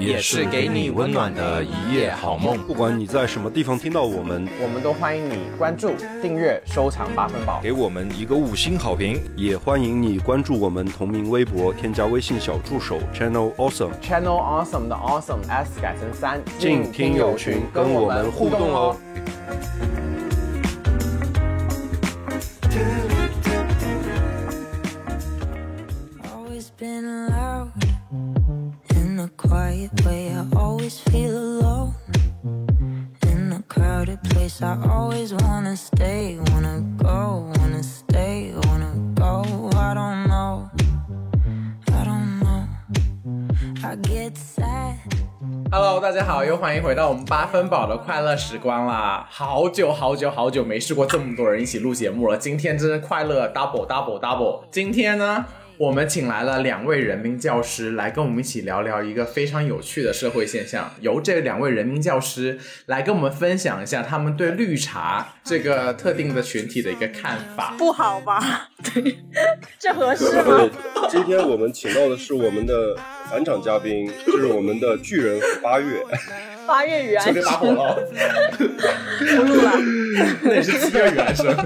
也是给你温暖的一夜好梦。不管你在什么地方听到我们，我们都欢迎你关注、订阅、收藏八分饱。给我们一个五星好评。也欢迎你关注我们同名微博，添加微信小助手 Channel Awesome。Channel Awesome 的 Awesome S 改成三，进听友群跟我们互动哦。Quiet way. I always feel alone in a crowded place. I always wanna stay, wanna go, wanna stay, wanna go. I don't know, I don't know. I get sad. Hello，大家好，又欢迎回到我们八分饱的快乐时光啦！好久好久好久没试过这么多人一起录节目了，今天真是快乐 double double double。今天呢，我们请来了两位人民教师来跟我们一起聊聊一个非常有趣的社会现象，由这两位人民教师来跟我们分享一下他们对绿茶这个特定的群体的一个看法。不好吧？对，这合适吗对？，今天我们请到的是我们的返场嘉宾，就是我们的巨人和八月。八月与安就被打火了，不录了，那也是七月与安生。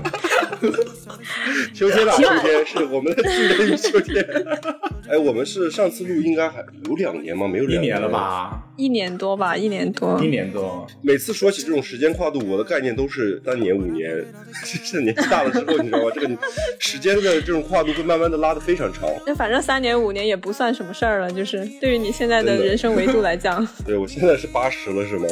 秋天啊，秋天是我们的巨人与秋天。哎，我们是上次录应该还有两年吗？没有两一年了？吧？一年多吧，一年多一。年多。每次说起这种时间跨度，我的概念都是三年、五年。是年纪大了之后，你知道吗？这个时间的这种跨度会慢慢的拉的非常长。那反正三年五年也不算什么事儿了，就是对于你现在的人生维度来讲，对我现在是八十了，是吗？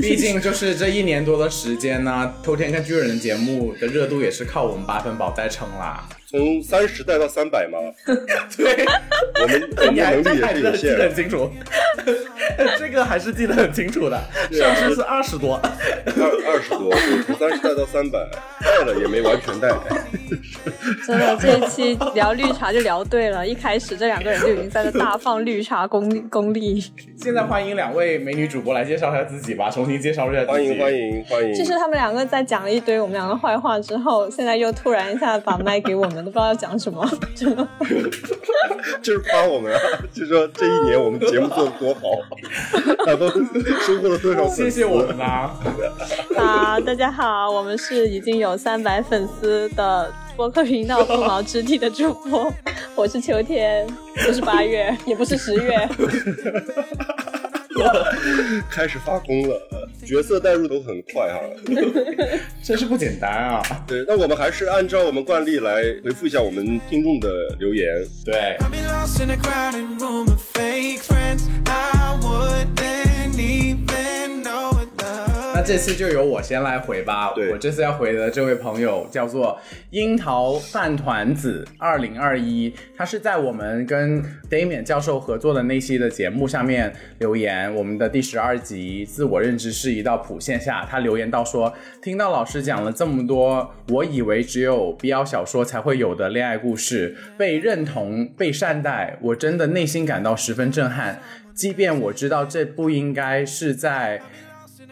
毕竟就是这一年多的时间呢，偷天看巨人的节目的热度也是靠我们八分饱再撑啦。从三十带到三百吗？对，我们我们能力也是有限记得很清楚，这个还是记得很清楚的。上次是二十多，二二十多，对从三十带到三百，带了也没完全带。真的这一期聊绿茶就聊对了，一开始这两个人就已经在那大放绿茶功功力。现在欢迎两位美女主播来介绍一下自己吧，重新介绍一下自己。欢迎欢。迎欢迎！就是他们两个在讲了一堆我们两个坏话之后，现在又突然一下把麦给我们，都不知道要讲什么。真 的就是夸我们啊，就说这一年我们节目做的多好，然后 收获了多少粉丝？谢谢我们啦！好，大家好，我们是已经有三百粉丝的播客频道不毛之地的主播，我是秋天，不是八月，也不是十月。开始发功了，角色代入都很快哈。真是不简单啊！对，那我们还是按照我们惯例来回复一下我们听众的留言。对，这次就由我先来回吧。对我这次要回的这位朋友叫做樱桃饭团子二零二一，他是在我们跟 Damian 教授合作的那期的节目下面留言，我们的第十二集自我认知是一道谱线下，他留言到说，听到老师讲了这么多，我以为只有 BL 小说才会有的恋爱故事，被认同、被善待，我真的内心感到十分震撼。即便我知道这不应该是在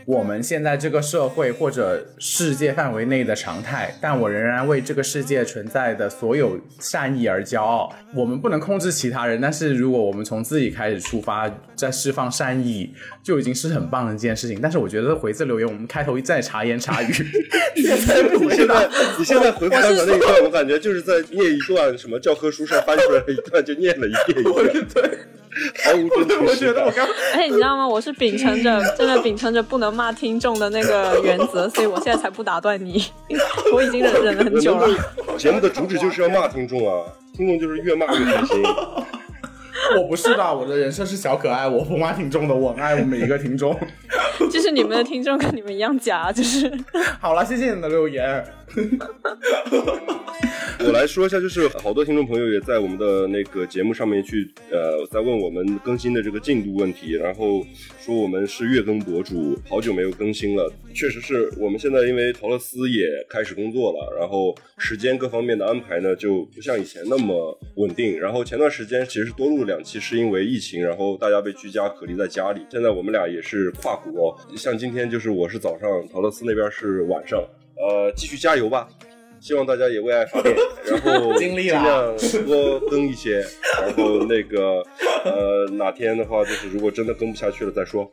我们现在这个社会或者世界范围内的常态，但我仍然为这个世界存在的所有善意而骄傲。我们不能控制其他人，但是如果我们从自己开始出发，在释放善意，就已经是很棒的一件事情。但是我觉得回字留言，我们开头一再茶言茶语，现在不会你现在。你现在 回复刚才那一段，我感觉就是在念一段什么教科书上翻出来的一段，就念了一遍一遍，对，毫无真我。觉得我刚而且你知道吗？我是秉承着真的秉承着不能骂听众的那个原则，所以我现在才不打断你。我已经忍忍了很久了。节目的主旨就是要骂听众啊，听众就是越骂越开心。我不是的，我的人设是小可爱，我不骂听众的，我爱我每一个听众。就是你们的听众跟你们一样假，就是好了，谢谢你的留言。我来说一下，就是好多听众朋友也在我们的那个节目上面去呃，在问我们更新的这个进度问题，然后说我们是月更博主，好久没有更新了。确实是我们现在因为陶乐斯也开始工作了，然后时间各方面的安排呢就不像以前那么稳定。然后前段时间其实多录两期，是因为疫情，然后大家被居家隔离在家里。现在我们俩也是跨国，像今天就是我是早上，陶乐斯那边是晚上，呃，继续加油吧。希望大家也为爱发电，然后尽量多更一些，然后那个呃哪天的话，就是如果真的更不下去了再说，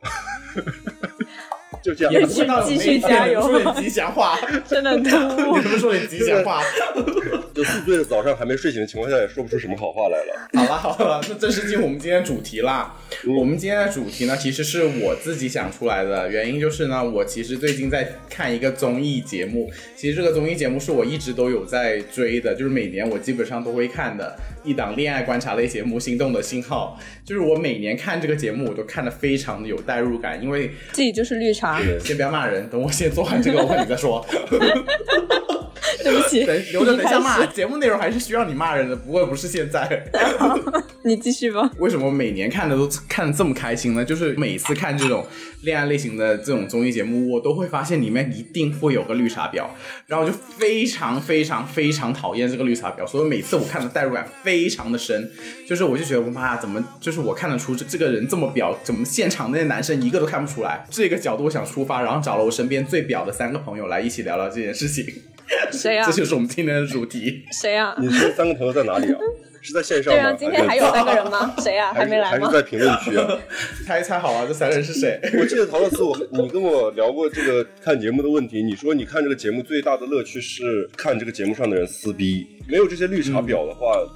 就这样。也不知道有没有继续加油说点吉祥话，真的突兀 你。能不能说点吉祥话？就宿醉的早上还没睡醒的情况下，也说不出什么好话来了。好了好了，那正式进入我们今天主题啦。嗯我们今天的主题呢，其实是我自己想出来的，原因就是呢，我其实最近在看一个综艺节目，其实这个综艺节目是我一直都有在追的，就是每年我基本上都会看的一档恋爱观察类节目《心动的信号》，就是我每年看这个节目，我都看的非常的有代入感，因为自己就是绿茶，先不要骂人，等我先做完这个问题再说。对不起，等留着等下骂，节目内容还是需要你骂人的，不过不是现在。你继续吧。为什么每年看的都看的这么开心呢？就是每次看这种恋爱类型的这种综艺节目，我都会发现里面一定会有个绿茶婊，然后我就非常非常非常讨厌这个绿茶婊，所以每次我看的代入感非常的深，就是我就觉得我妈，怎么就是我看得出这这个人这么婊，怎么现场那些男生一个都看不出来？这个角度我想出发，然后找了我身边最婊的三个朋友来一起聊聊这件事情，谁呀这？就是我们今天的主题。谁呀？你这三个朋友在哪里啊？是在线上吗？对啊，今天还有三个人吗？谁呀？还没来吗还是？在评论区啊？猜一猜好啊，这三个人是谁？我记得陶乐斯，我你跟我聊过这个看节目的问题。你说你看这个节目最大的乐趣是看这个节目上的人撕逼，没有这些绿茶婊的话，嗯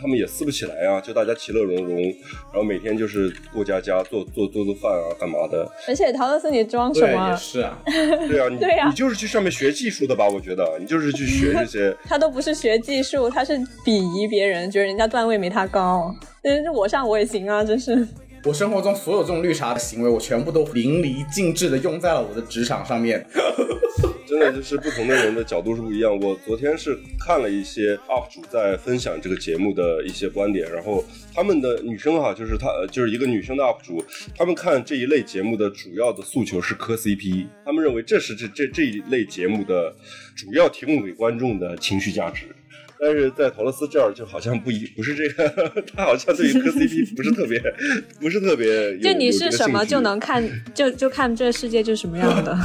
他们也撕不起来啊。就大家其乐融融，然后每天就是过家家做做做做饭啊，干嘛的？而且陶乐斯，你装什对，么啊？也是啊。对啊，你对啊你就是去上面学技术的吧？我觉得你就是去学这些。他都不是学技术，他是鄙夷别人，觉得人家段位没他高。但是我上我也行啊，真是。我生活中所有这种绿茶的行为，我全部都淋漓尽致的用在了我的职场上面。真的就是不同的人的角度是不一样。我昨天是看了一些 UP 主在分享这个节目的一些观点，然后他们的女生哈，就是她就是一个女生的 UP 主，他们看这一类节目的主要的诉求是磕 CP，他们认为这是这这这一类节目的主要提供给观众的情绪价值。但是在陶乐斯这儿就好像不一不是这个，他好像对于磕 CP 不是特别不是特别就你是什么就能看，就就看这个世界就是什么样的。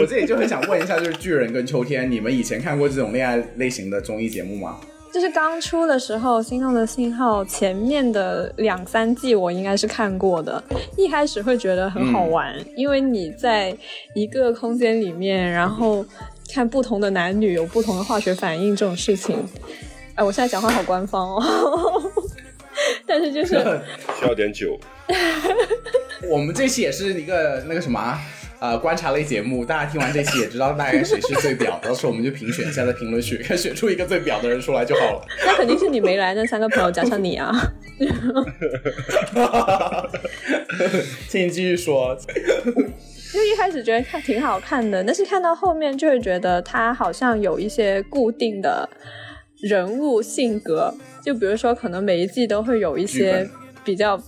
我这里就很想问一下，就是巨人跟秋天，你们以前看过这种恋爱类型的综艺节目吗？就是刚出的时候，《心动的信号》前面的两三季我应该是看过的。一开始会觉得很好玩，因为你在一个空间里面，然后看不同的男女有不同的化学反应这种事情。哎，我现在讲话好官方哦，但是就是 需要点酒。我们这期也是一个那个什么啊。呃，观察类节目，大家听完这期也知道大概谁是最表，到时候我们就评选一下，在评论区看选出一个最表的人出来就好了。那肯定是你没来那三个朋友加上你啊。请你继续说。就一开始觉得看挺好看的，但是看到后面就会觉得他好像有一些固定的人物性格，就比如说可能每一季都会有一些比较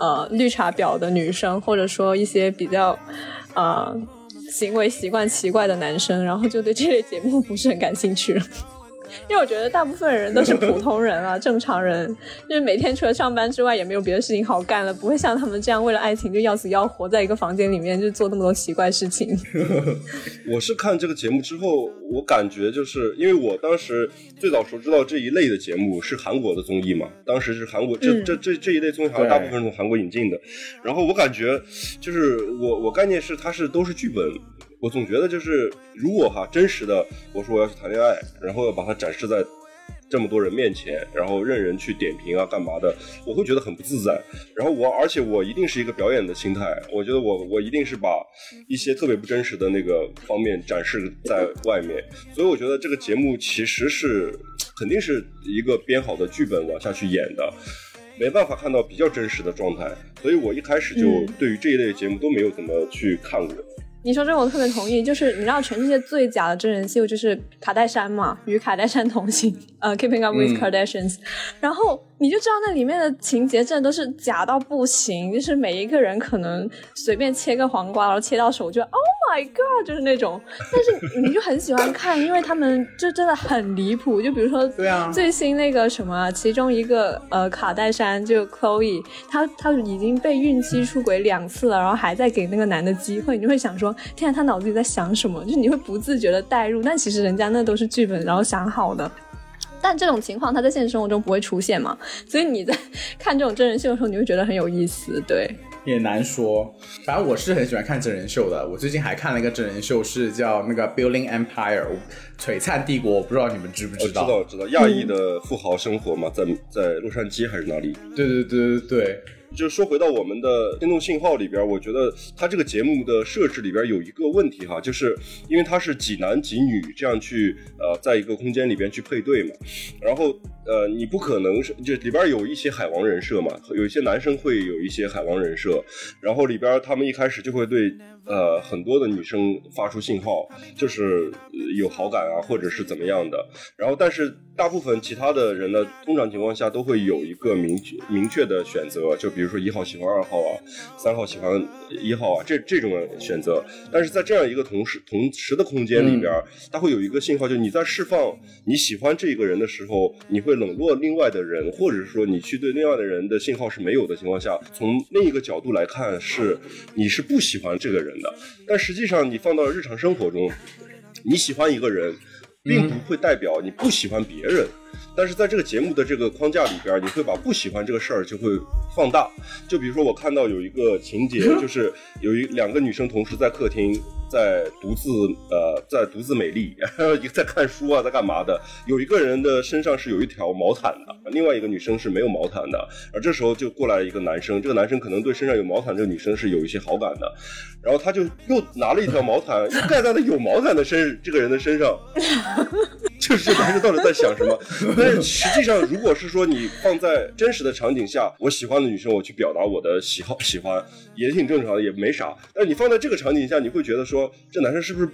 呃绿茶婊的女生，或者说一些比较呃行为习惯奇怪的男生，然后就对这类节目不是很感兴趣了。因为我觉得大部分人都是普通人啊，正常人，就是每天除了上班之外也没有别的事情好干了，不会像他们这样为了爱情就要死要活在一个房间里面就做那么多奇怪事情。我是看这个节目之后，我感觉就是因为我当时最早时候知道这一类的节目是韩国的综艺嘛，当时是韩国这、嗯这这这一类综艺好像大部分是从韩国引进的，然后我感觉就是我我概念是它是都是剧本。我总觉得就是，如果哈真实的，我说我要去谈恋爱，然后要把它展示在这么多人面前，然后任人去点评啊，干嘛的，我会觉得很不自在。然后我，而且我一定是一个表演的心态，我觉得我我一定是把一些特别不真实的那个方面展示在外面，所以我觉得这个节目其实是肯定是一个编好的剧本往下去演的。没办法看到比较真实的状态，所以我一开始就嗯对于这一类节目都没有怎么去看过。你说这个我特别同意，就是你知道全世界最假的真人秀就是卡戴珊嘛，与卡戴珊同行，呃，Keeping Up with Kardashians，、然后你就知道那里面的情节真的都是假到不行，就是每一个人可能随便切个黄瓜，然后切到手就 Oh my God，就是那种，但是你就很喜欢看，因为他们就真的很离谱，就比如说对啊最新那个什么，其中一个呃卡戴珊就 Chloe，她她已经被孕期出轨两次了，然后还在给那个男的机会，你就会想说，天啊，她脑子里在想什么？就是你会不自觉的代入，但其实人家那都是剧本，然后想好的。但这种情况，他在现实生活中不会出现嘛？所以你在看这种真人秀的时候，你会觉得很有意思，对。也难说，反正我是很喜欢看真人秀的。我最近还看了一个真人秀，是叫那个《Building Empire》璀璨帝国，我不知道你们知不我知知道？道知道，亚裔的富豪生活嘛，在在洛杉矶还是哪里？对对对对对，就说回到我们的天动信号里边，我觉得它这个节目的设置里边有一个问题哈，就是因为它是几男几女这样去呃在一个空间里边去配对嘛，然后呃你不可能是就里边有一些海王人设嘛，有一些男生会有一些海王人设，然后里边他们一开始就会对呃很多的女生发出信号，就是有好感啊或者是怎么样的，然后但是大部分其他的人呢，通常情况下都会有一个明确明确的选择，就比如说一号喜欢二号啊，三号喜欢一号啊，这这种选择。但是在这样一个同时同时的空间里边，它会有一个信号，就是你在释放你喜欢这个人的时候，你会冷落另外的人，或者是说你去对另外的人的信号是没有的情况下，从另一个角度来看，是你是不喜欢这个人的。但实际上你放到日常生活中，你喜欢一个人，并不会代表你不喜欢别人。但是在这个节目的这个框架里边，你会把不喜欢这个事儿就会放大。就比如说，我看到有一个情节，就是有一两个女生同时在客厅，在独自呃在独自美丽，一 个在看书啊，在干嘛的。有一个人的身上是有一条毛毯的，另外一个女生是没有毛毯的。而这时候就过来一个男生，这个男生可能对身上有毛毯这个女生是有一些好感的，然后他就又拿了一条毛毯，又盖在了有毛毯的身这个人的身上。就是这男生到底在想什么？但是实际上，如果是说你放在真实的场景下，我喜欢的女生，我去表达我的喜好喜欢，也挺正常的，也没啥。但是你放在这个场景下，你会觉得说，这男生是不是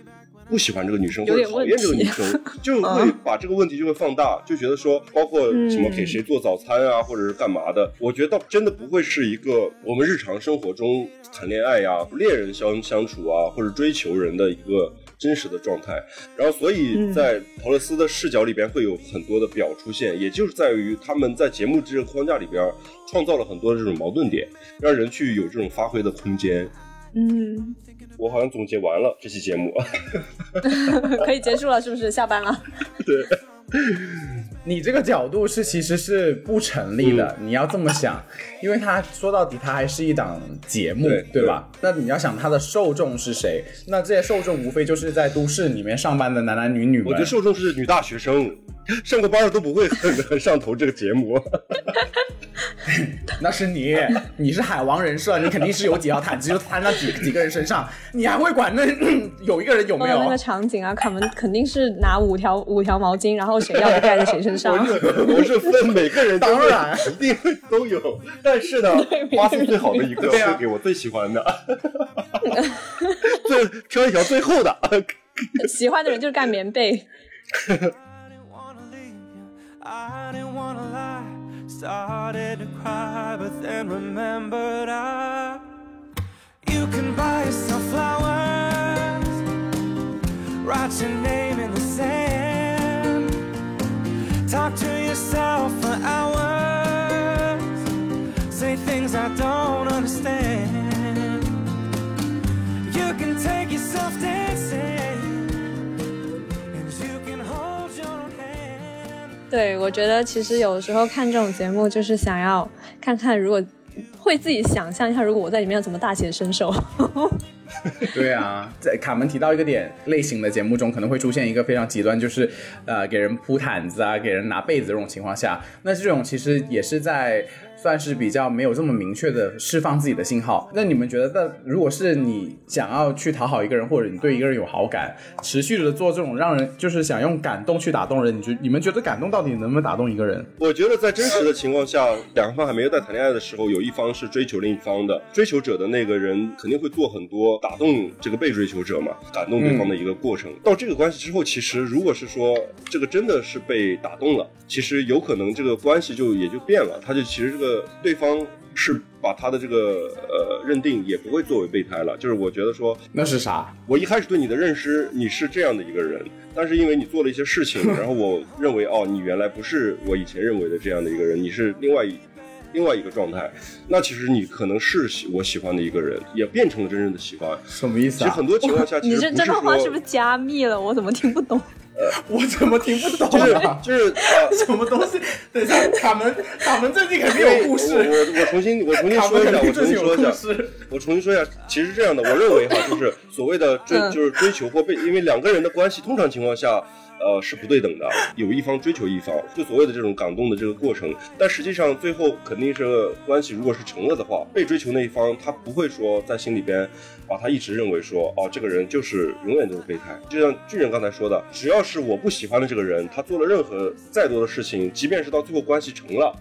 不喜欢这个女生，或者讨厌这个女生，就会把这个问题就会放大，就觉得说，包括什么给谁做早餐啊，或者是干嘛的，我觉得倒真的不会是一个我们日常生活中谈恋爱呀、恋人相相处啊，或者追求人的一个。真实的状态，然后所以在陶乐斯的视角里边会有很多的表出现，也就是在于他们在节目这个框架里边创造了很多的这种矛盾点，让人去有这种发挥的空间。嗯，我好像总结完了这期节目，可以结束了，是不是？下班了。你这个角度是其实是不成立的，你要这么想，因为它说到底它还是一档节目，对吧？那你要想它的受众是谁？那这些受众无非就是在都市里面上班的男男女女们。我觉得受众是女大学生，上过班的都不会很很上头这个节目。那是你，你是海王人设，你肯定是有几条毯子就摊到几几个人身上，你还会管那 有一个人有没有？那个场景啊，卡门肯定是拿五条五条毛巾，然后谁要就盖在谁身上。我是分每个人，当然一定会都有，但是呢，花出最好的一个对啊会给我最喜欢的，最挑一条最厚的。喜欢的人就是盖棉被。Started to cry, but then remembered I. You can buy yourself flowers, write your name in the sand, talk to yourself for hours, say things I don't understand. You can take yourself dancing. 对，我觉得其实有时候看这种节目，就是想要看看，如果会自己想象一下，如果我在里面要怎么大显身手。对啊，在卡门提到一个点，类型的节目中可能会出现一个非常极端，就是呃给人铺毯子啊，给人拿被子这种情况下，那这种其实也是在算是比较没有这么明确的释放自己的信号。那你们觉得，那如果是你想要去讨好一个人，或者你对一个人有好感，持续的做这种让人就是想用感动去打动人，你觉你们觉得感动到底能不能打动一个人？我觉得在真实的情况下，两方还没有在谈恋爱的时候，有一方是追求另一方的，追求者的那个人肯定会做很多打动这个被追求者嘛，感动对方的一个过程。到这个关系之后，其实如果是说这个真的是被打动了，其实有可能这个关系就也就变了，他就其实这个对方是把他的这个呃认定也不会作为备胎了，就是我觉得说那是啥？我一开始对你的认识，你是这样的一个人，但是因为你做了一些事情，然后我认为哦，你原来不是我以前认为的这样的一个人，你是另外一另外一个状态。那其实你可能是喜我喜欢的一个人，也变成了真正的喜欢。什么意思啊？其实很多情况下，其你这这段话是不是加密了？我怎么听不懂？我怎么听不懂就是啊？就是呃。什么东西？等一下，卡门，卡门最近肯定有故事。我我我重新我重新说一下，我重新说一下。我重新说一下，其实这样的，我认为哈，就是所谓的追，嗯就是追求或被，因为两个人的关系通常情况下。呃，是不对等的，有一方追求一方，就所谓的这种感动的这个过程，但实际上最后肯定是关系，如果是成了的话，被追求那一方他不会说在心里边把他一直认为说，哦，这个人就是永远都是备胎。就像巨人刚才说的，只要是我不喜欢的这个人，他做了任何再多的事情，即便是到最后关系成了，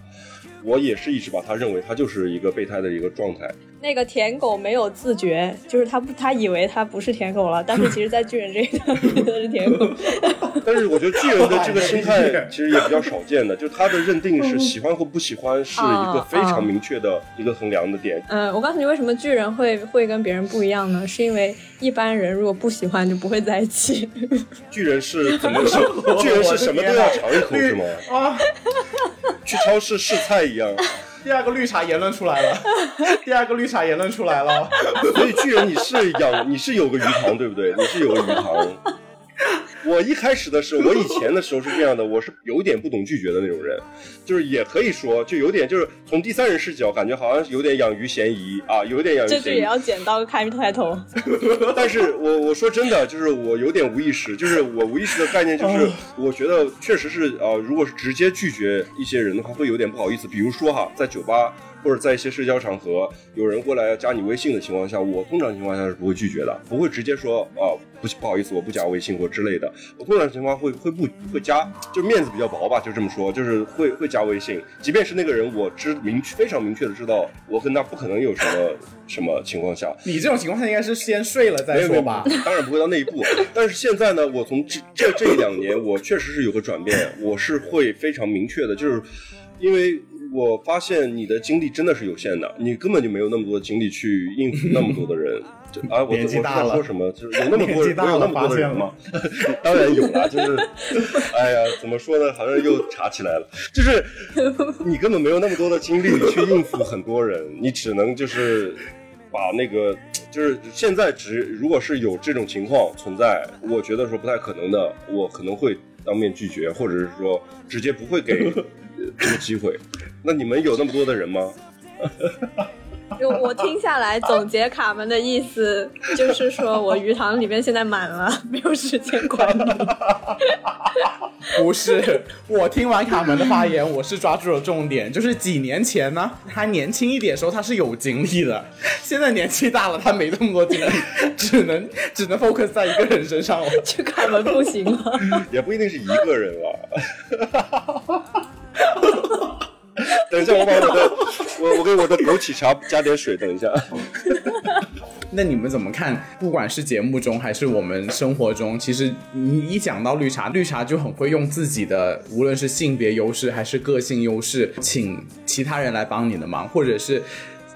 我也是一直把他认为他就是一个备胎的一个状态。那个舔狗没有自觉，就是他不，他以为他不是舔狗了，但是其实，在巨人这一段觉得是舔狗。但是我觉得巨人的这个心态其实也比较少见的，就是他的认定是喜欢或不喜欢是一个非常明确的一个衡量的点。嗯，我告诉你，为什么巨人会会跟别人不一样呢？是因为一般人如果不喜欢就不会在一起。巨人是怎么是？巨人是什么都要尝一口是吗？啊！去超市试菜一样。第二个绿茶言论出来了，第二个绿茶言论出来了。所以巨人你是养你是有个鱼塘对不对？你是有个鱼塘。我一开始的时候，我以前的时候是这样的，我是有点不懂拒绝的那种人，就是也可以说，就有点就是从第三人视角，感觉好像有点养鱼嫌疑啊，有点养鱼嫌疑这句也。要剪刀开开头。但是我我说真的，就是我有点无意识，就是我无意识的概念就是，我觉得确实是啊、呃如果是直接拒绝一些人的话，会有点不好意思。比如说哈，在酒吧或者在一些社交场合，有人过来要加你微信的情况下，我通常情况下是不会拒绝的，不会直接说啊不不好意思，我不加微信或之类的。我通常情况会会不会加，就面子比较薄吧，就这么说，就是会会加微信，即便是那个人我知明确非常明确的知道我跟他不可能有什么什么情况下，你这种情况下应该是先睡了再没有没有说吧？当然不会到那一步。但是现在呢，我从这这这一两年，我确实是有个转变，我是会非常明确的，就是因为我发现你的精力真的是有限的，你根本就没有那么多精力去应付那么多的人。就啊，我我年纪大了说什么？就是有那么 多人，年纪大了我有那么多的人吗？当然有了，就是，哎呀，怎么说呢？好像又查起来了，就是 你根本没有那么多的精力去应付很多人，你只能就是把那个，就是现在只如果是有这种情况存在，我觉得说不太可能的，我可能会当面拒绝，或者是说直接不会给呃这个机会。那你们有那么多的人吗？就我听下来总结卡门的意思，就是说我鱼塘里面现在满了，没有时间管理。不是，我听完卡门的发言，我是抓住了重点，就是几年前呢，他年轻一点的时候他是有精力的，现在年纪大了，他没那么多精力，只能只能 focus 在一个人身上了。去卡门不行了。也不一定是一个人了。等一下，我把我的我我给我的枸杞茶加点水，等一下。那你们怎么看？不管是节目中还是我们生活中，其实你一讲到绿茶，绿茶就很会用自己的无论是性别优势还是个性优势，请其他人来帮你的忙，或者是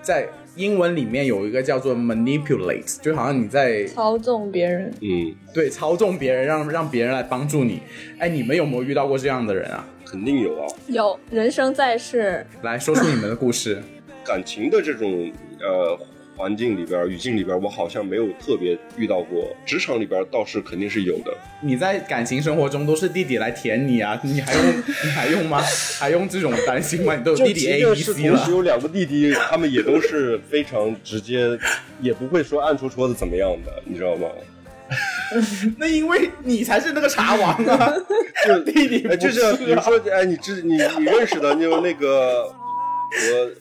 在英文里面有一个叫做 manipulate，就好像你在操纵别人，嗯，对操纵别人，让让别人来帮助你。哎，你们有没有遇到过这样的人啊？肯定有啊。有人生在世，来说出你们的故事。感情的这种呃环境里边、语境里边，我好像没有特别遇到过。职场里边倒是肯定是有的。你在感情生活中都是弟弟来舔你啊，你还用 你还用吗？还用这种担心吗？你都有弟弟 A、便 B、是 C 同时了。有两个弟弟，他们也都是非常直接，也不会说暗戳戳的怎么样的，你知道吗？那因为你才是那个茶王啊，就 弟弟哎，就不像比如说，哎，你知你你认识的，就那个我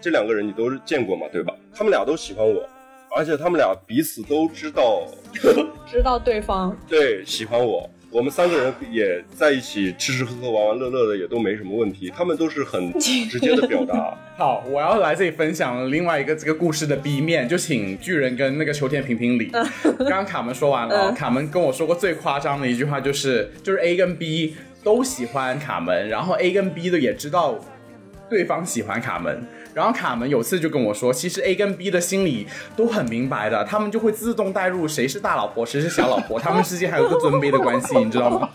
这两个人你都是见过嘛，对吧？他们俩都喜欢我，而且他们俩彼此都知道，知道对方 对，喜欢我。我们三个人也在一起吃吃喝喝、玩玩乐乐的，也都没什么问题。他们都是很 直接的表达。好，我要来这里分享另外一个这个故事的 B 面，就请巨人跟那个秋天评评理。刚刚卡门说完了，嗯卡门跟我说过最夸张的一句话就是，就是 A 跟 B 都喜欢卡门，然后 A 跟 B 的也知道对方喜欢卡门。然后卡门有次就跟我说，其实 A 跟 B 的心里都很明白的，他们就会自动带入谁是大老婆，谁是小老婆，他们之间还有个尊卑的关系，你知道吗？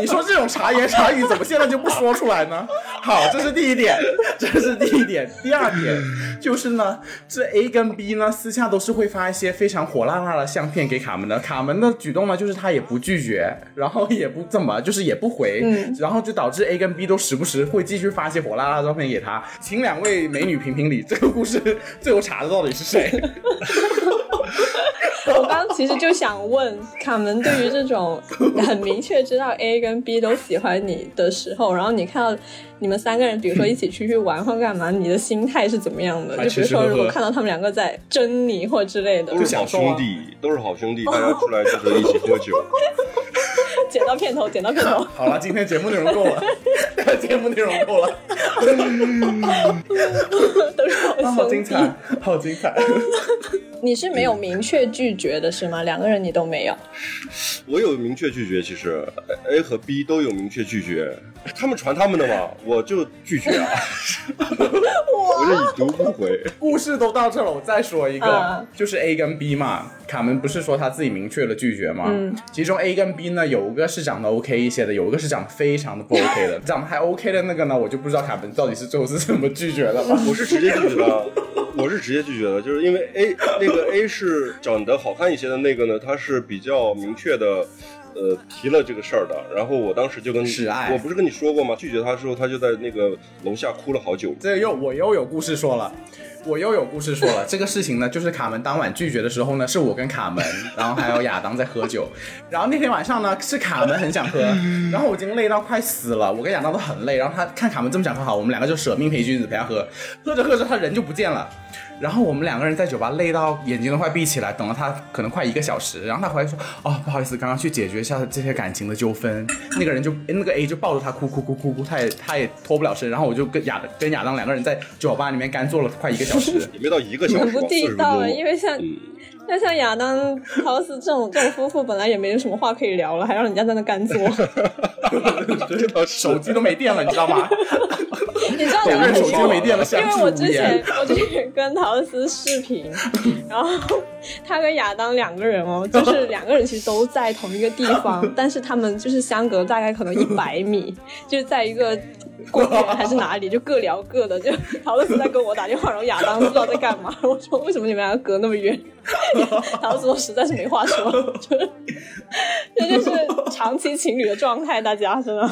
你说这种茶言茶语怎么现在就不说出来呢？好，这是第一点，这是第一点。第二点就是呢，这 A 跟 B 呢私下都是会发一些非常火辣辣的相片给卡门的。卡门的举动呢，就是他也不拒绝，然后也不怎么，就是也不回，然后就导致 A 跟 B 都时不时会继续发一些火辣辣的照片给他。请两位美女评评理，这个故事 最后查的到底是谁？我刚刚其实就想问卡门，对于这种很明确知道 A 跟 B 都喜欢你的时候，然后你看到你们三个人，比如说一起出去玩或干嘛，你的心态是怎么样的？啊就比如说，如果看到他们两个在争你或之类的都，是好兄弟，都是好兄弟，大家出来就是一起喝酒。剪到片头，剪到片头。好了，今天节目内容够了，节目内容够了，都是好啊好。精彩，好精彩。你是没有明确拒绝的是吗？两个人你都没有。我有明确拒绝，其实 A 和 B 都有明确拒绝，他们传他们的嘛，我就拒绝啊，我就已读不回。故事都到这了，我再说一个，嗯就是 A 跟 B 嘛。卡门不是说他自己明确了拒绝吗？嗯其中 A 跟 B 呢，有一个是长得 OK 一些的，有一个是长得非常的不 OK 的。长得还 OK 的那个呢，我就不知道卡门到底是最后是怎么拒绝的 了。我是直接拒绝的，我是直接拒绝的，就是因为 A 那个 A 是长得好看一些的那个呢，他是比较明确的。呃，提了这个事儿的，然后我当时就跟我不是跟你说过吗？拒绝他的时候，他就在那个楼下哭了好久。这又我又有故事说了，我又有故事说了。这个事情呢，就是卡门当晚拒绝的时候呢，是我跟卡门，然后还有亚当在喝酒。然后那天晚上呢，是卡门很想喝，然后我已经累到快死了，我跟亚当都很累。然后他看卡门这么想喝，好，我们两个就舍命陪君子陪他喝。喝着喝着，他人就不见了。然后我们两个人在酒吧累到眼睛都快闭起来，等了他可能快一个小时。然后他回来说：“哦，不好意思，刚刚去解决一下这些感情的纠纷。”那个人就那个 A 就抱着他哭哭哭哭哭，他也他也脱不了身。然后我就跟亚跟亚当两个人在酒吧里面干坐了快一个小时。也没到一个小时吧，很不地40分道啊，因为像嗯那像亚当、陶斯这种这种夫妇，本来也没有什么话可以聊了，还让人家在那干坐。这倒是手机都没电了，你知道吗？你知道两个人手机没电了，因相为我之前言。我之前跟陶斯视频，然后他跟亚当两个人哦，就是两个人其实都在同一个地方，但是他们就是相隔大概可能一百米，就是在一个公园还是哪里，就各聊各的。就陶斯在跟我打电话，然后亚当不知道在干嘛。我说为什么你们两个隔那么远？陶斯说实在是没话说，就是这就是长期情侣的状态，大家真的。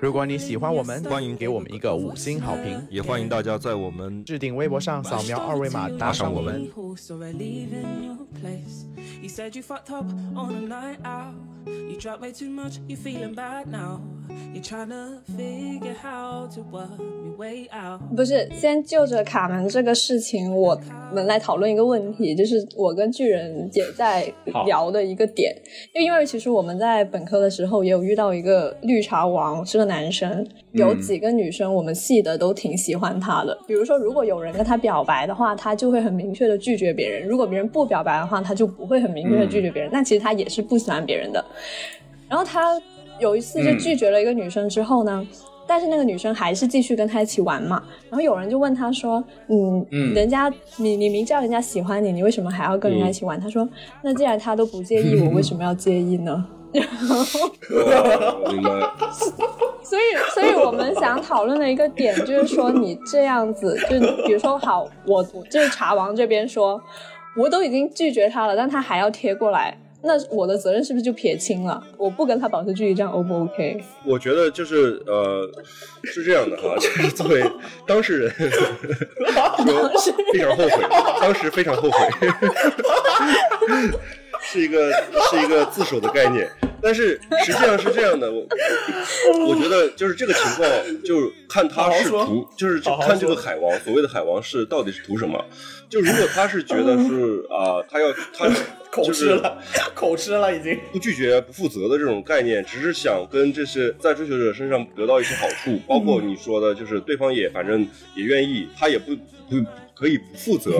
如果你喜欢我们，欢迎给我们一个五星好评。也欢迎大家在我们置顶微博上扫描二维码打赏我们。You said you fucked up on a night out. You drank way too much, you're feeling bad now. To figure how to work me way out. 不是，先就着卡门这个事情，我们来讨论一个问题，就是我跟巨人也在聊的一个点。就因为其实我们在本科的时候也有遇到一个绿茶王，是个男生，有几个女生我们系的都挺喜欢他的。比如说，如果有人跟他表白的话，他就会很明确的拒绝别人；如果别人不表白的话，他就不会很明确的拒绝别人。但其实他也是不喜欢别人的。然后他有一次就拒绝了一个女生之后呢，但是那个女生还是继续跟他一起玩嘛。然后有人就问他说：“嗯，嗯人家你你明知道人家喜欢你，你为什么还要跟人家一起玩？”他说：“那既然他都不介意，我为什么要介意呢？”哦明白。所以，所以我们想讨论的一个点就是说，你这样子，就比如说，好，我我就是茶王这边说，我都已经拒绝他了，但他还要贴过来，那我的责任是不是就撇清了？我不跟他保持距离，这样 O 不 OK？我觉得就是呃是这样的哈，就是作为当事人，说非常后悔，当时非常后悔，是一个是一个自首的概念。但是实际上是这样的，我我觉得就是这个情况，就看他是图，就是看这个海王，所谓的海王是到底是图什么？就如果他是觉得是啊、他要他 口就是吃了，口吃了已经。不拒绝、不负责的这种概念，只是想跟这些在追求者身上得到一些好处，包括你说的，就是对方也反正也愿意，他也不不可以不负责，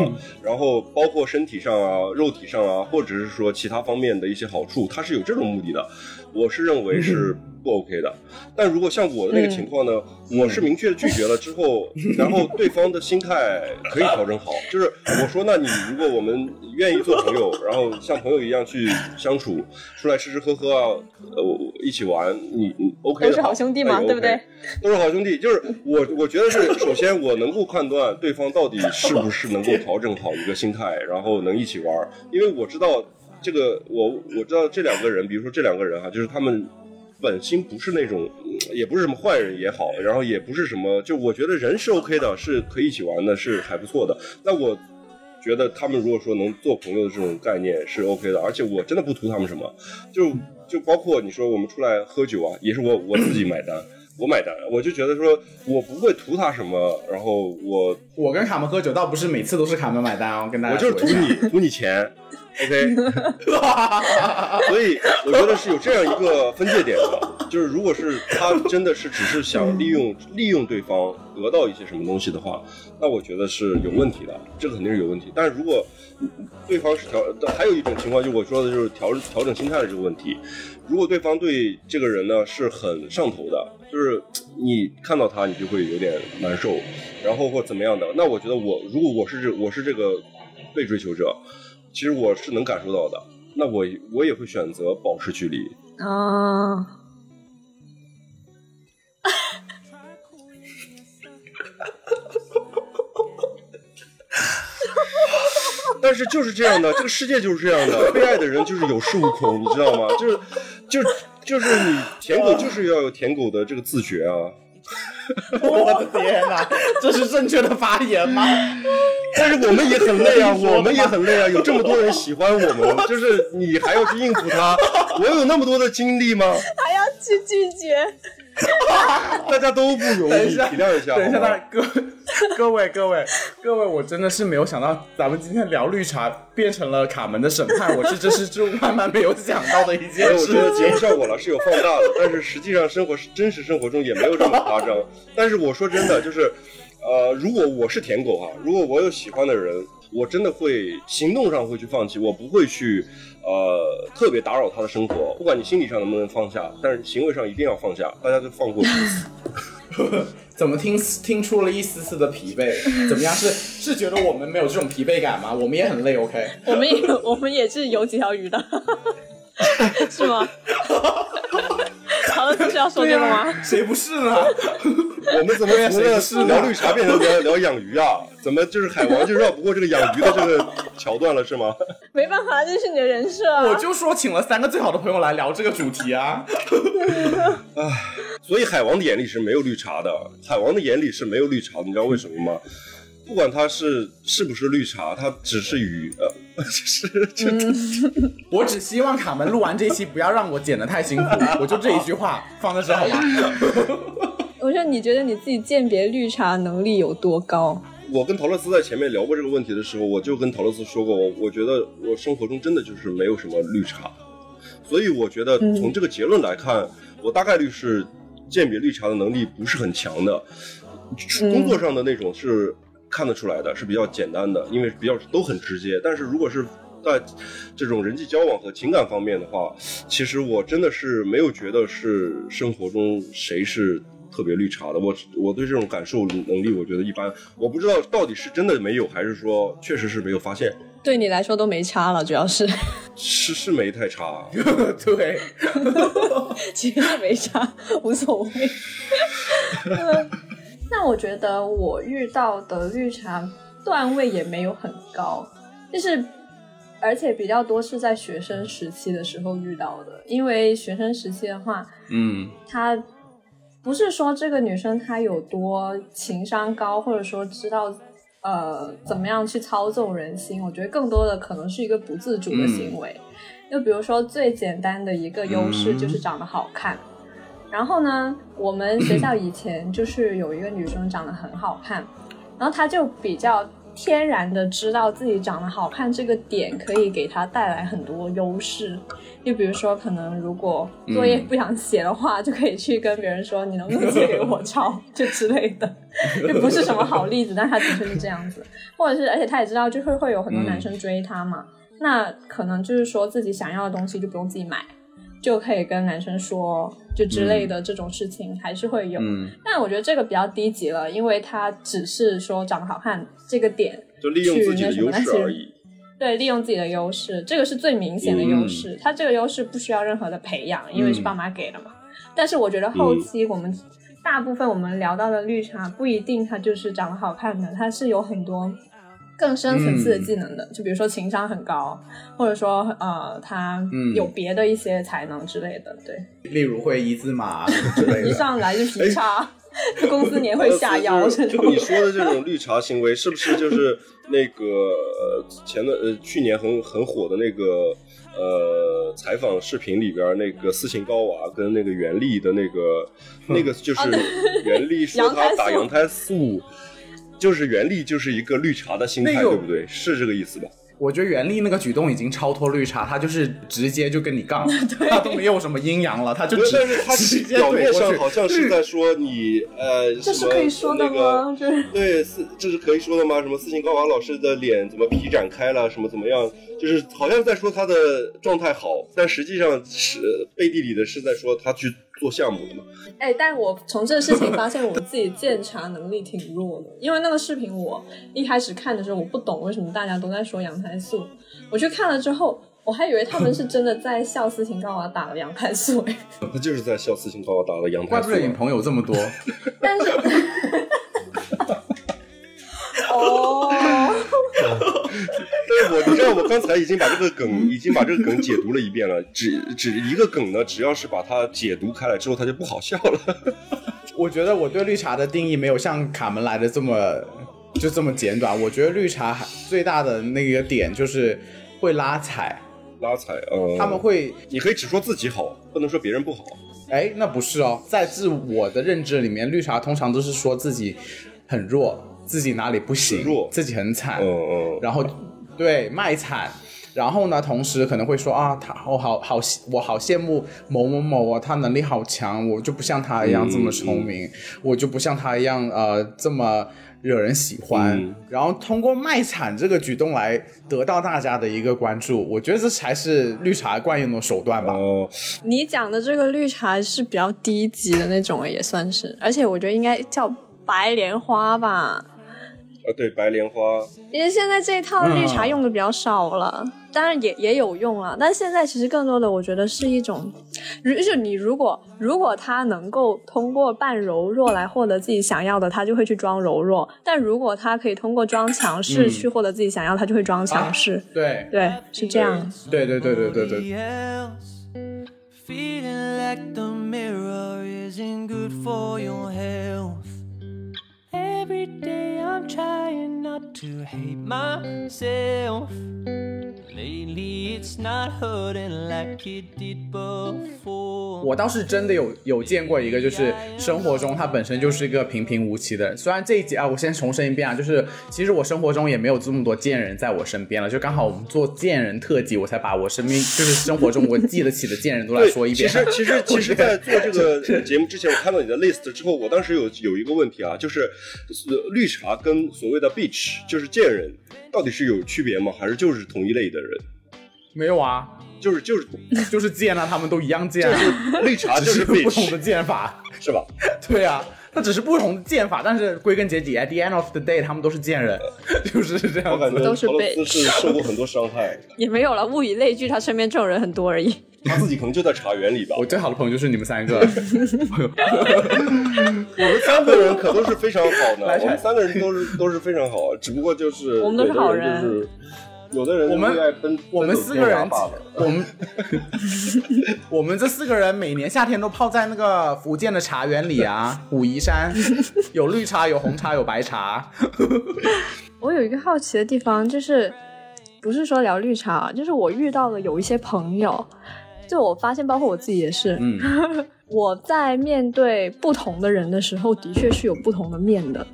然后包括身体上啊、肉体上啊，或者是说其他方面的一些好处，他是有这种目的的。我是认为是不 OK 的，但如果像我的那个情况呢，我是明确的拒绝了之后，然后对方的心态可以调整好，就是我说，那你如果我们愿意做朋友，然后像朋友一样去相处，出来吃吃喝喝啊，呃，一起玩，你你 OK 的，都是好兄弟嘛对不对？都是好兄弟，就是我我觉得是，首先我能够判断对方到底是不是能够调整好一个心态，然后能一起玩儿，因为我知道这个我我知道这两个人，比如说这两个人哈、就是他们本心不是那种，嗯也不是什么坏人也好，然后也不是什么，就我觉得人是 OK 的，是可以一起玩的，是还不错的。那我觉得他们如果说能做朋友的这种概念是 OK 的，而且我真的不图他们什么，就就包括你说我们出来喝酒啊，也是我我自己买单。我买单，我就觉得说，我不会图他什么，然后我我跟卡门喝酒，倒不是每次都是卡门买单哦，跟大家我就是图你图你钱，OK，所以我觉得是有这样一个分界点的，就是如果是他真的是只是想利用利用对方得到一些什么东西的话，那我觉得是有问题的，这个肯定是有问题。但是如果对方是调，还有一种情况，就我说的就是调调整心态的这个问题。如果对方对这个人呢是很上头的，就是你看到他你就会有点难受，然后或怎么样的，那我觉得我如果我是这我是这个被追求者，其实我是能感受到的，那我我也会选择保持距离。啊，但是就是这样的，这个世界就是这样的，被爱的人就是有恃无恐，你知道吗？就是就就是你舔狗就是要有舔狗的这个自觉啊。我的天哪，这是正确的发言吗？但是我们也很累啊，我们也很累啊，有这么多人喜欢我们，就是你还要去应付他，我有那么多的精力吗？还要去拒绝，大家都不容易，体谅一下，等一下，大各 各位各位各位，我真的是没有想到，咱们今天聊绿茶变成了卡门的审判，我是这是就万万没有想到的一件所以我事觉得节目。效果了是有放大的，但是实际上生活真实生活中也没有这么夸张。但是我说真的，就是，呃，如果我是舔狗啊，如果我有喜欢的人，我真的会行动上会去放弃，我不会去呃特别打扰他的生活。不管你心理上能不能放下，但是行为上一定要放下，大家就放过彼此。怎么听听出了一丝丝的疲惫？怎么样？是是觉得我们没有这种疲惫感吗？我们也很累，OK？我们也我们也是有几条鱼的，是吗？好了，就是要说这个吗？啊谁不是呢？我们怎么从谁不是呢聊绿茶变成聊聊养鱼啊？怎么就是海王就绕不过这个养鱼的这个桥段了是吗？没办法，这是你的人设啊。我就说请了三个最好的朋友来聊这个主题啊。所以海王的眼里是没有绿茶的，海王的眼里是没有绿茶的，你知道为什么吗？不管他是是不是绿茶，他只是鱼，呃，就是就、我只希望卡门录完这一期不要让我剪得太辛苦，我就这一句话放在这好吗？我说，你觉得你自己鉴别绿茶能力有多高？我跟陶乐斯在前面聊过这个问题的时候，我就跟陶乐斯说过，我我觉得我生活中真的就是没有什么绿茶，所以我觉得从这个结论来看，我大概率是鉴别绿茶的能力不是很强的，工作上的那种是看得出来的，是比较简单的，因为比较都很直接。但是如果是在这种人际交往和情感方面的话，其实我真的是没有觉得是生活中谁是特别绿茶的。我我对这种感受能力，我觉得一般。我不知道到底是真的没有，还是说确实是没有发现，对你来说都没差了，主要是是 是没太差。对，其实没差，无所谓。那我觉得我遇到的绿茶段位也没有很高，就是而且比较多是在学生时期的时候遇到的，因为学生时期的话，嗯她不是说这个女生她有多情商高，或者说知道呃怎么样去操纵人心，我觉得更多的可能是一个不自主的行为。就比如说最简单的一个优势就是长得好看。然后呢，我们学校以前就是有一个女生长得很好看，然后她就比较天然的知道自己长得好看这个点可以给他带来很多优势。就比如说，可能如果作业不想写的话，就可以去跟别人说：“你能不能借给我抄？”就之类的，就不是什么好例子，但他的确是这样子。或者是，而且他也知道，就会会有很多男生追他嘛，那可能就是说自己想要的东西就不用自己买，就可以跟男生说，就之类的这种事情还是会有。嗯但我觉得这个比较低级了，因为他只是说长得好看这个点就利用自己的优势而已。对，利用自己的优势，这个是最明显的优势。他这个优势不需要任何的培养，因为是爸妈给的嘛。但是我觉得后期我们、大部分我们聊到的绿茶，不一定他就是长得好看的，他是有很多更深层次的技能的。就比如说情商很高，或者说呃他有别的一些才能之类的。对，例如会一字马之类的 一。上来就劈叉，公司年会下腰这种就。你说的这种绿茶行为，是不是就是那个呃前的呃去年很很火的那个呃采访视频里边那个斯琴高娃跟那个袁立的那个那个就是袁立说他打羊胎素。就是袁立就是一个绿茶的心态，对不对？是这个意思吧？我觉得袁立那个举动已经超脱绿茶，他就是直接就跟你杠，他都没有什么阴阳了，他就对，直但是他直接表面上好像是在说你呃，这是什么可以说的那个？就是对，是这是可以说的吗？什么斯琴高娃老师的脸怎么皮展开了，什么怎么样？就是好像在说他的状态好，但实际上是背地里的是在说他去做项目的嘛。哎，但我从这个事情发现我自己鉴察能力挺弱的，因为那个视频我一开始看的时候我不懂为什么大家都在说羊胎素，我去看了之后，我还以为他们是真的在笑斯琴高娃打了羊胎素，哎，他就是在笑斯琴高娃打了羊胎素啊。怪不得你朋友这么多。但是，哦，但是我你知道，我刚才已经把这个梗，已经把这个梗解读了一遍了。只只一个梗呢，只要是把它解读开来之后，它就不好笑了。我觉得我对绿茶的定义没有像卡门来的这么就这么简短。我觉得绿茶最大的那个点就是会拉踩，拉踩，嗯，他们会你可以只说自己好，不能说别人不好。哎，那不是哦，在自我的认知里面，绿茶通常都是说自己很弱，自己哪里不行，自己很惨，嗯嗯，然后对卖惨，然后呢，同时可能会说啊，他我好好我好羡慕某某某啊，他能力好强，我就不像他一样这么聪明，我就不像他一样呃这么惹人喜欢，嗯。然后通过卖惨这个举动来得到大家的一个关注，我觉得这才是绿茶惯用的手段吧。哦，你讲的这个绿茶是比较低级的那种，也算是，而且我觉得应该叫白莲花吧。呃，对，白莲花，因为现在这一套绿茶用的比较少了，当然也也有用了，但现在其实更多的我觉得是一种，如就你如果如果他能够通过扮柔弱来获得自己想要的，他就会去装柔弱；但如果他可以通过装强势去获得自己想要，他就会装强势。对对，是这样。对对对对对对。Every day I'm trying not to hate myself. Lately it's not hurting like it did before. 我倒是真的有有见过一个，就是生活中他本身就是一个平平无奇的人。虽然这一集啊，我先重申一遍啊，就是其实我生活中也没有这么多贱人在我身边了，就刚好我们做贱人特辑，我才把我身边就是生活中我记得起的贱人都来说一遍。其实其实其实，在做这个节目之前，我看到你的 list 之后，我当时有有一个问题啊，就是呃绿茶跟所谓的 bitch 就是贱人，到底是有区别吗？还是就是同一类的人？没有啊，就是就是就是贱啊，他们都一样贱、啊，绿茶 就是是不同的剑法。是吧？对啊，那只是不同的剑法，但是归根结底，at the end of the day，他们都是贱人，就是这样子。我感觉都是陶乐 bitch 是受过很多伤害，也没有了，物以类聚，他身边这种人很多而已。他自己可能就在茶园里吧。我最好的朋友就是你们三个，我们三个人可都是非常好的，我们三个人都是都是非常好，只不过就是我们都是好人有的就是有的人我们爱奔我们四个人我们我们这四个人每年夏天都泡在那个福建的茶园里啊，武夷山有绿茶，有红茶，有白茶。我有一个好奇的地方，就是不是说聊绿茶，就是我遇到了有一些朋友，就我发现，包括我自己也是，嗯，我在面对不同的人的时候，的确是有不同的面的。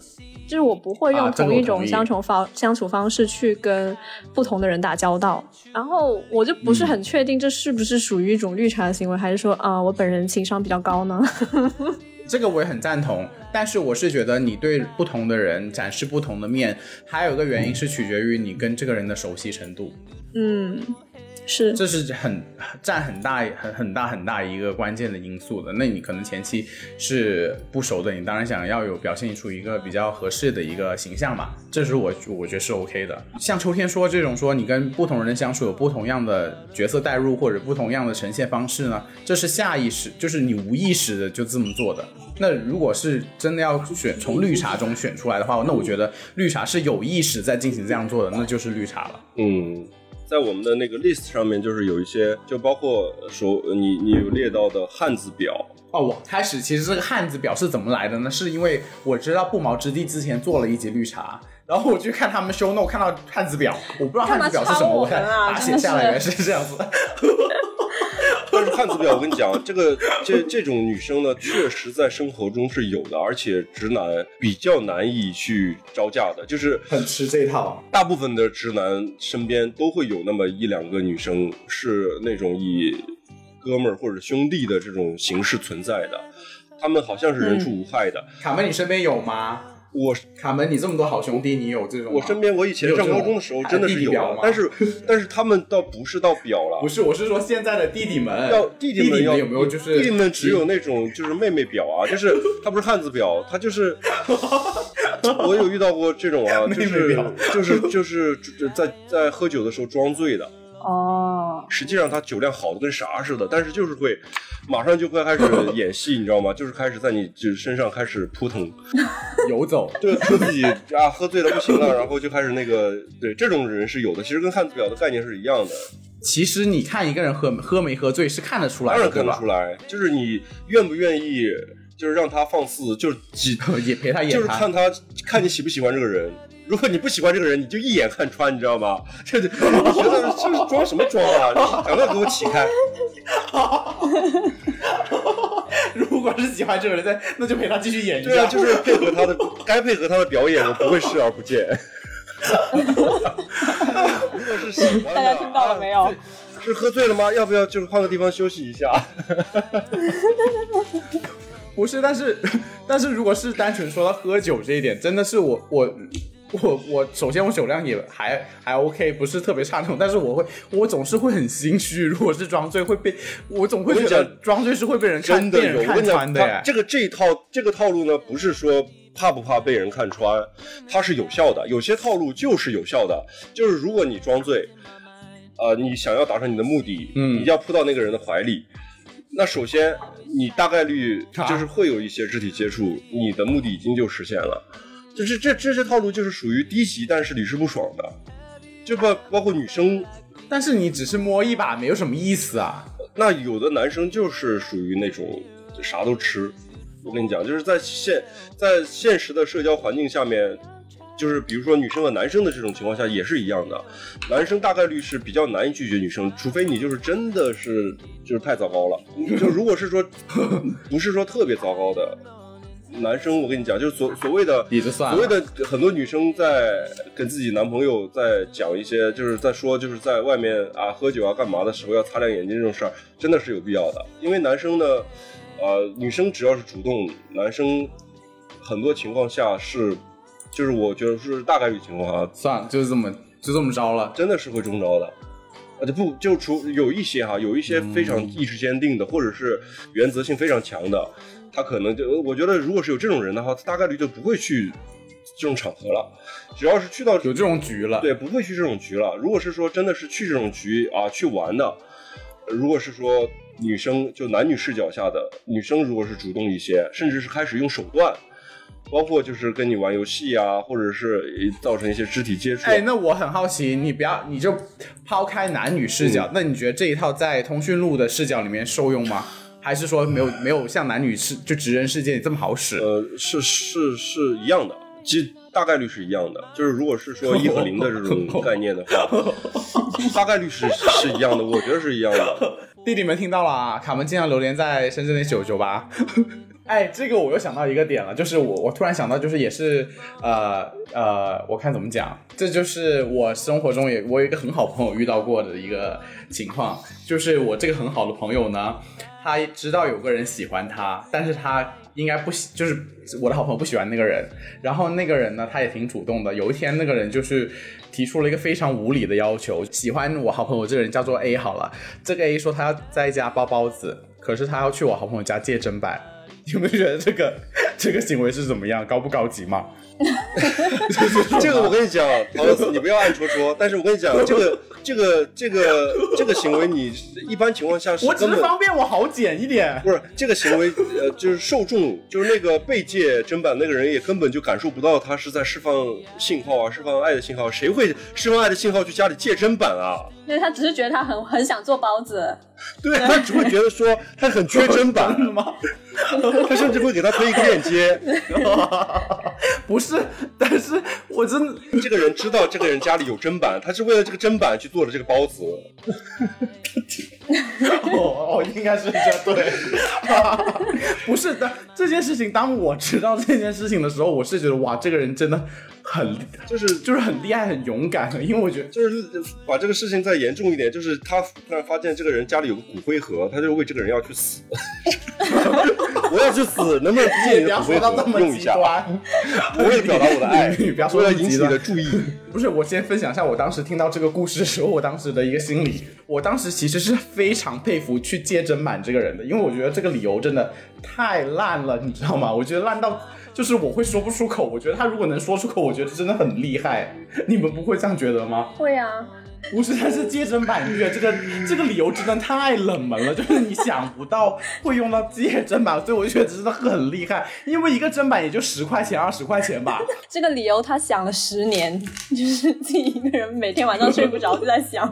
就是我不会啊用同一种相处方、相处方式去跟不同的人打交道，然后我就不是嗯。很确定这是不是属于一种绿茶的行为，还是说啊、我本人情商比较高呢？这个我也很赞同，但是我是觉得你对不同的人展示不同的面，还有一个原因是取决于你跟这个人的熟悉程度，嗯，是这是很占很大很很大很大一个关键的因素的。那你可能前期是不熟的，你当然想要有表现出一个比较合适的一个形象嘛，这是我我觉得是 OK 的。像秋天说这种说你跟不同人相处有不同样的角色代入或者不同样的呈现方式呢，这是下意识，就是你无意识的就这么做的。那如果是真的要选从绿茶中选出来的话，那我觉得绿茶是有意识在进行这样做的，那就是绿茶了。嗯，在我们的那个 list 上面，就是有一些，就包括说你你有列到的汉字表，哦，我开始其实这个汉字表是怎么来的呢？是因为我知道不毛之地之前做了一集绿茶，然后我去看他们 show note 看到汉字表，我不知道汉字表是什么，我我才们啊把它写下来，原来是这样子。但是汉字表，我跟你讲，这个 这这种女生呢，确实在生活中是有的，而且直男比较难以去招架的，就是很吃这套。大部分的直男身边都会有那么一两个女生是那种以哥们儿或者兄弟的这种形式存在的，他们好像是人畜无害的。卡门，你身边有吗？我卡门，你这么多好兄弟，你有这种？我身边我以前上高中的时候真的是有但是 但是他们倒不是到表了，不是，我是说现在的弟弟们，要弟弟们要有没有就是弟弟们只有那种就是妹妹表啊，就是他不是汉字表，他就是 我有遇到过这种啊，妹妹表就是就是就是在在喝酒的时候装醉的，哦，实际上他酒量好的跟啥似的，但是就是会马上就会开始 演戏，你知道吗？就是开始在你就是身上开始扑腾，游走。就说自己啊喝醉了不行了，然后就开始那个对这种人是有的，其实跟汉字表的概念是一样的。其实你看一个人喝喝没喝醉是看得出来的，当然看对吧得出来，就是你愿不愿意，就是让他放肆，就是几 也陪他演就是看他看你喜不喜欢这个人。如果你不喜欢这个人，你就一眼看穿，你知道吗？这就 你觉得这是装什么装啊？赶快给我起开！如果是喜欢这个人，在那就陪他继续演一下。对啊，就是配合他的，该配合他的表演，我不会视而不见。如果是喜欢的，大家听到了没有啊是喝醉了吗？要不要就是换个地方休息一下？不是，但是但是如果是单纯说到喝酒这一点，真的是我我。我我首先我酒量也还还 OK，不是特别差那种，但是我会我总是会很心虚，如果是装醉会被我总会觉得装醉是会被人看真的有，被人看穿的这个这一套这个套路呢，不是说怕不怕被人看穿，它是有效的。有些套路就是有效的，就是如果你装醉，呃，你想要达成你的目的，嗯你要扑到那个人的怀里，那首先你大概率啊就是会有一些肢体接触，你的目的已经就实现了。就是这这些套路就是属于低级，但是屡试不爽的，就包包括女生但是你只是摸一把，没有什么意思啊。那有的男生就是属于那种啥都吃。我跟你讲，就是在现在现实的社交环境下面，就是比如说女生和男生的这种情况下也是一样的。男生大概率是比较难以拒绝女生，除非你就是真的是就是太糟糕了。就如果是说 不是说特别糟糕的男生，我跟你讲，就是所所谓的也就算了所谓的很多女生在跟自己男朋友在讲一些，就是在说就是在外面啊喝酒啊干嘛的时候要擦亮眼睛这种事儿，真的是有必要的。因为男生呢，呃，女生只要是主动，男生很多情况下是，就是我觉得是大概率情况啊，算了，就是这么就这么着了。真的是会中招的。啊，就不就除有一些哈，有一些非常意志坚定的，或者是原则性非常强的，他可能就我觉得，如果是有这种人的话，他大概率就不会去这种场合了。只要是去到有这种局了，对，不会去这种局了。如果是说真的是去这种局啊去玩的，如果是说女生就男女视角下的女生，如果是主动一些，甚至是开始用手段包括就是跟你玩游戏啊，或者是造成一些肢体接触啊。哎，那我很好奇，你不要你就抛开男女视嗯角，那你觉得这一套在通讯录的视角里面受用吗？还是说没有没有像男女视就直人世界这么好使？呃，是是是一样的，其实大概率是一样的。就是如果是说一和零的这种 概念的话，大概率是是一样的，我觉得是一样的。弟弟们听到了啊，卡门经常流连在深圳的九九八。哎，这个我又想到一个点了，就是我我突然想到，就是也是呃呃，我看怎么讲，这就是我生活中也我有一个很好朋友遇到过的一个情况，就是我这个很好的朋友呢，他知道有个人喜欢他，但是他应该不喜，就是我的好朋友不喜欢那个人，然后那个人呢，他也挺主动的。有一天，那个人就是提出了一个非常无理的要求，喜欢我好朋友这个人叫做 A 好了，这个 A 说他要在家包包子，可是他要去我好朋友家借砧板。有没有觉得这个 这个行为是怎么样，高不高级嘛？这个我跟你讲，陶子，你不要暗戳戳。但是我跟你讲，这个这个这个这个行为，你一般情况下是我只是方便我好剪一点。不是这个行为，呃，就是受众，就是那个被借砧板那个人也根本就感受不到他是在释放信号啊，释放爱的信号。谁会释放爱的信号去家里借砧板啊？对他只是觉得他很很想做包子，对他只会觉得说他很缺砧板吗？他甚至会给他推一个链接。不是，但是我真的 这个人知道这个人家里有砧板，他是为了这个砧板去做的这个包子。哦哦，应该是这对，不是的。这件事情，当我知道这件事情的时候，我是觉得哇，这个人真的很 就是就是很厉害、很勇敢的，因为我觉得就是把这个事情再严重一点，就是他突然发现这个人家里有个骨灰盒，他就为这个人要去死。我要去死，能不能借你不要的骨灰盒 用一下？我为了表达我的爱，你不要说为了这么极端引起你的注意。不是，我先分享一下我当时听到这个故事的时候，我当时的一个心理。我当时其实是非常佩服去借砧板这个人的，因为我觉得这个理由真的太烂了，你知道吗？我觉得烂到就是我会说不出口。我觉得他如果能说出口，我觉得真的很厉害。你们不会这样觉得吗？会啊，不是，但是借砧板乐这个 这个理由真的太冷门了，就是你想不到会用到借砧板，所以我就觉得真的很厉害。因为一个砧板也就十块钱、二十块钱吧。这个理由他想了十年，就是自己一个人每天晚上睡不着就在想。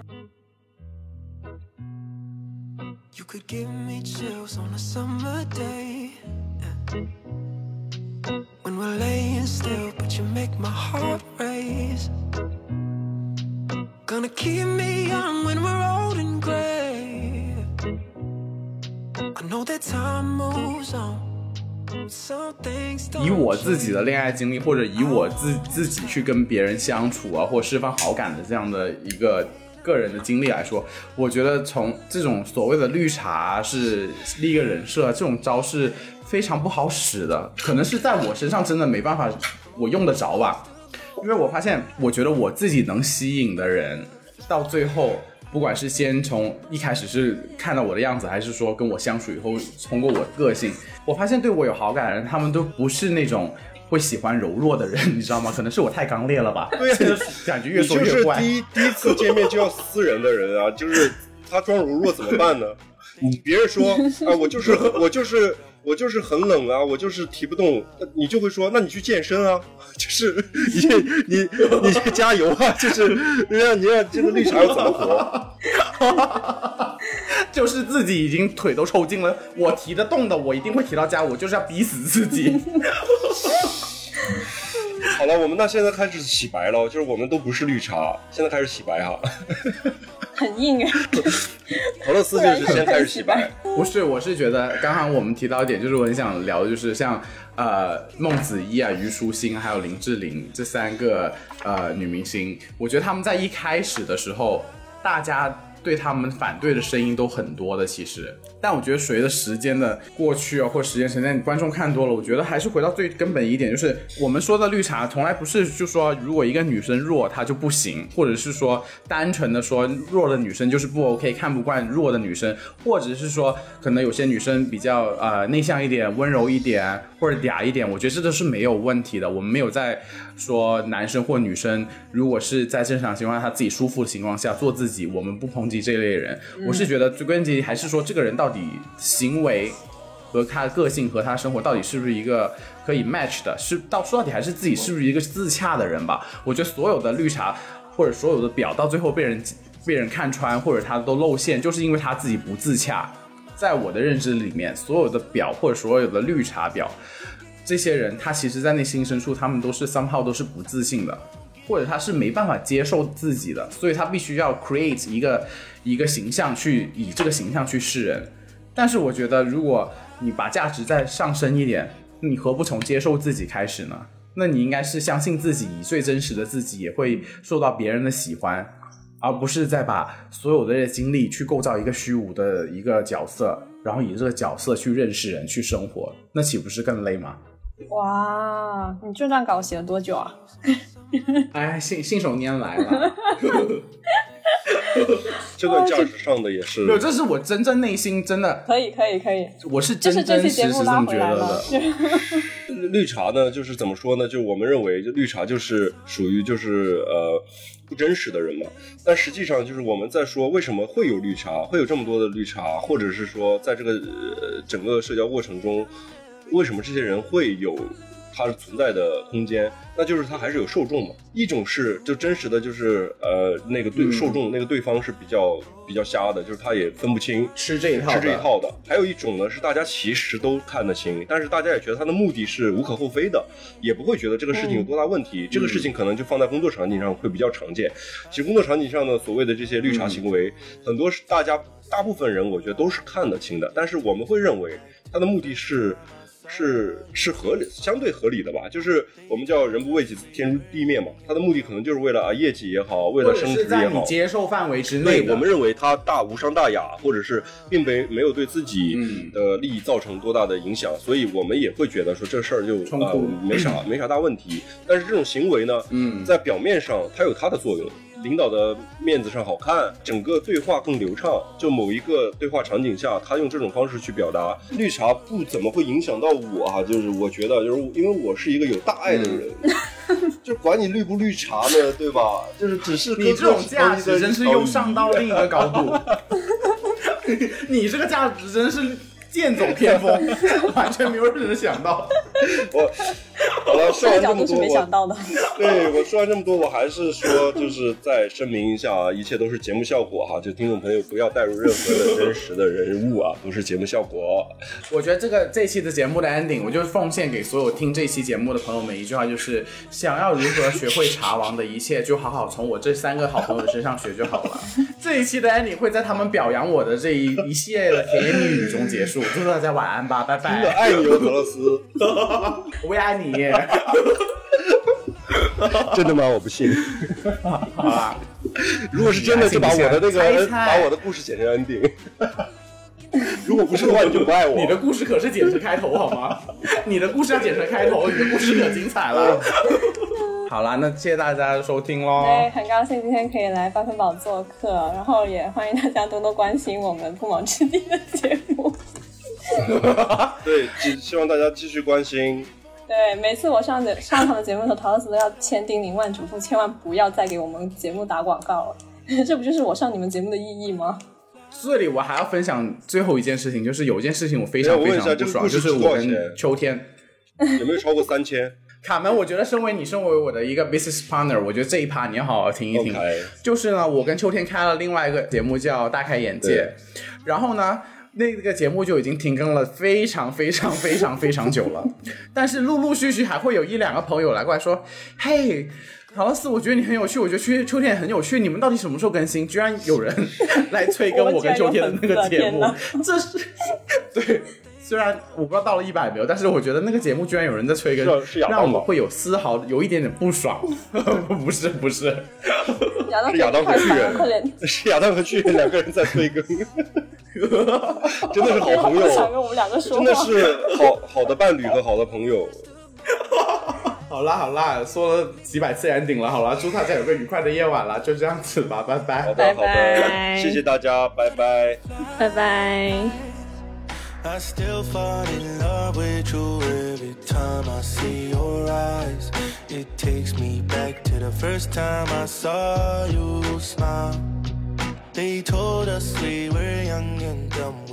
You could give me chills on a summer day. When we're laying still, but you make my heart race. Gonna keep me young when we're old and gray. I know that time moves on. Some things don't 以我自己的恋爱经历，或者以我自自己去跟别人相处啊，或释放好感的这样的一个个人的经历来说，我觉得从这种所谓的绿茶是立一个人设，这种招是非常不好使的，可能是在我身上真的没办法，我用得着吧，因为我发现，我觉得我自己能吸引的人，到最后。不管是先从一开始是看到我的样子，还是说跟我相处以后，通过我的个性，我发现对我有好感的人，他们都不是那种会喜欢柔弱的人，你知道吗？可能是我太刚烈了吧？对呀、这个感觉越说越怪。是第一第一次见面就要撕人的人啊，就是他装柔弱怎么办呢？你别人说啊，我就是我就是我就是很冷啊，我就是提不动，你就会说，那你去健身啊，就是你你你去加油啊，就是你让你让这个绿茶要怎么活？就是自己已经腿都抽筋了，我提得动的，我一定会提到家，我就是要逼死自己。好了，我们那现在开始洗白了，就是我们都不是绿茶，现在开始洗白哈。很硬哎，俄罗斯就是先开始洗白，不是，我是觉得刚刚我们提到一点，就是我很想聊的，就是像呃孟子义啊、虞书欣还有林志玲这三个呃女明星，我觉得他们在一开始的时候，大家对他们反对的声音都很多的，其实，但我觉得随着时间的过去啊，或时间沉淀，观众看多了，我觉得还是回到最根本一点，就是我们说的绿茶，从来不是就说如果一个女生弱她就不行，或者是说单纯的说弱的女生就是不 OK，看不惯弱的女生，或者是说可能有些女生比较呃内向一点、温柔一点或者嗲一点，我觉得这都是没有问题的。我们没有在说男生或女生如果是在正常情况下他自己舒服的情况下做自己，我们不抨击这类人。我是觉得最关键还是说这个人到底行为和他的个性和他生活到底是不是一个可以 match 的，是到说到底还是自己是不是一个自洽的人吧。我觉得所有的绿茶或者所有的表到最后被人被人看穿或者他都露馅，就是因为他自己不自洽。在我的认知里面，所有的表或者所有的绿茶婊，这些人他其实，在内心深处，他们都是 somehow 都是不自信的，或者他是没办法接受自己的，所以他必须要 create 一个一个形象去以这个形象去示人。但是我觉得，如果你把价值再上升一点，你何不从接受自己开始呢？那你应该是相信自己，以最真实的自己也会受到别人的喜欢。而不是再把所有的这些精力去构造一个虚无的一个角色，然后以这个角色去认识人、去生活，那岂不是更累吗？哇，你这段稿写了多久啊？哎，信信手拈来了。这段价值上的也是，没有，这是我真正内心真的可以，可以，可以。我是真真实期节目拉实这么觉回来了得的。。绿茶呢，就是怎么说呢？就我们认为，就绿茶就是属于就是呃不真实的人嘛。但实际上，就是我们在说为什么会有绿茶，会有这么多的绿茶，或者是说在这个呃整个社交过程中，为什么这些人会有它存在的空间？那就是它还是有受众嘛。一种是就真实的就是呃那个对、嗯受众那个对方是比较比较瞎的，就是他也分不清吃这一套的吃这一套的。还有一种呢是大家其实都看得清，但是大家也觉得他的目的是无可厚非的，也不会觉得这个事情有多大问题。这个事情可能就放在工作场景上会比较常见。其实工作场景上的所谓的这些绿茶行为，很多是大家大部分人我觉得都是看得清的，但是我们会认为他的目的是。是是合理，相对合理的吧，就是我们叫人不为己，天诛地灭嘛。他的目的可能就是为了啊业绩也好，为了升职是在你也好，接受范围之内对，的。我们认为他大无伤大雅，或者是并没没有对自己嗯的利益造成多大的影响，所以我们也会觉得说这事儿就啊、没啥没啥大问题。但是这种行为呢，嗯在表面上它有它的作用。领导的面子上好看，整个对话更流畅。就某一个对话场景下，他用这种方式去表达，绿茶不怎么会影响到我啊。就是我觉得，就是因为我是一个有大爱的人，就管你绿不绿茶呢，对吧？就是只是你这种价值真是又上到另一个高度，你这个价值真是剑走偏锋，完全没有人想到。我 好了，说这个角度是完这么多，我没想到的。对我说完这么多，我还是说，就是再声明一下啊，一切都是节目效果哈，就听众朋友不要带入任何的真实的人物啊，都是节目效果。我觉得这个这期的节目的 ending，我就奉献给所有听这期节目的朋友们一句话，就是想要如何学会茶王的一切，就好好从我这三个好朋友身上学就好了。这一期的 ending 会在他们表扬我的这一一系列的甜言蜜语中结束。祝大家晚安吧，拜真的拜。爱你哦，俄罗斯。我也爱你。真的吗？我不信。如果是真的，就把我的那猜猜个把我的故事写成 ending。如果不是的话，你就不爱我。你的故事可是剪成开头好吗？你的故事要剪成开头，你的故事可精彩了。好啦，那谢谢大家的收听喽。对，很高兴今天可以来八分宝做客，然后也欢迎大家多多关心我们不毛之地的节目。对，希希望大家继续关心。对，每次我上的上他们节目的时候，陶老师都要千叮咛万嘱咐，千万不要再给我们节目打广告了。这不就是我上你们节目的意义吗？这里我还要分享最后一件事情，就是有一件事情我非常非常不爽，就是我跟秋天。有没有超过三千？卡门，我觉得身为你身为我的一个 business partner，我觉得这一趴你要好好听一听。就是呢，我跟秋天开了另外一个节目叫《大开眼界》，然后呢，那个节目就已经停更了非常非常非常非常久了，但是陆陆续续还会有一两个朋友来过来说，嘿。陶老师，我觉得你很有趣，我觉得秋秋天也很有趣。你们到底什么时候更新？居然有人 来催更我跟秋天的那个节目 这是 对。虽然我不知道到了一百没有，但是我觉得那个节目居然有人在催更，让我会有丝毫有一点点不爽。不是不是，是亚当和巨人，，是亚当和巨人两个人在催更，真的是好朋友，想跟我们两个说真的。是好好的伴侣和好的朋友。好啦好啦，说了几百次 ending 了，好啦，祝大家有个愉快的夜晚啦，就这样子吧，拜拜。好的，好的，谢谢大家，拜拜。拜拜。I still fall in love with you every time I see your eyes. It takes me back to the first time I saw you smile. They told us we were young and dumb.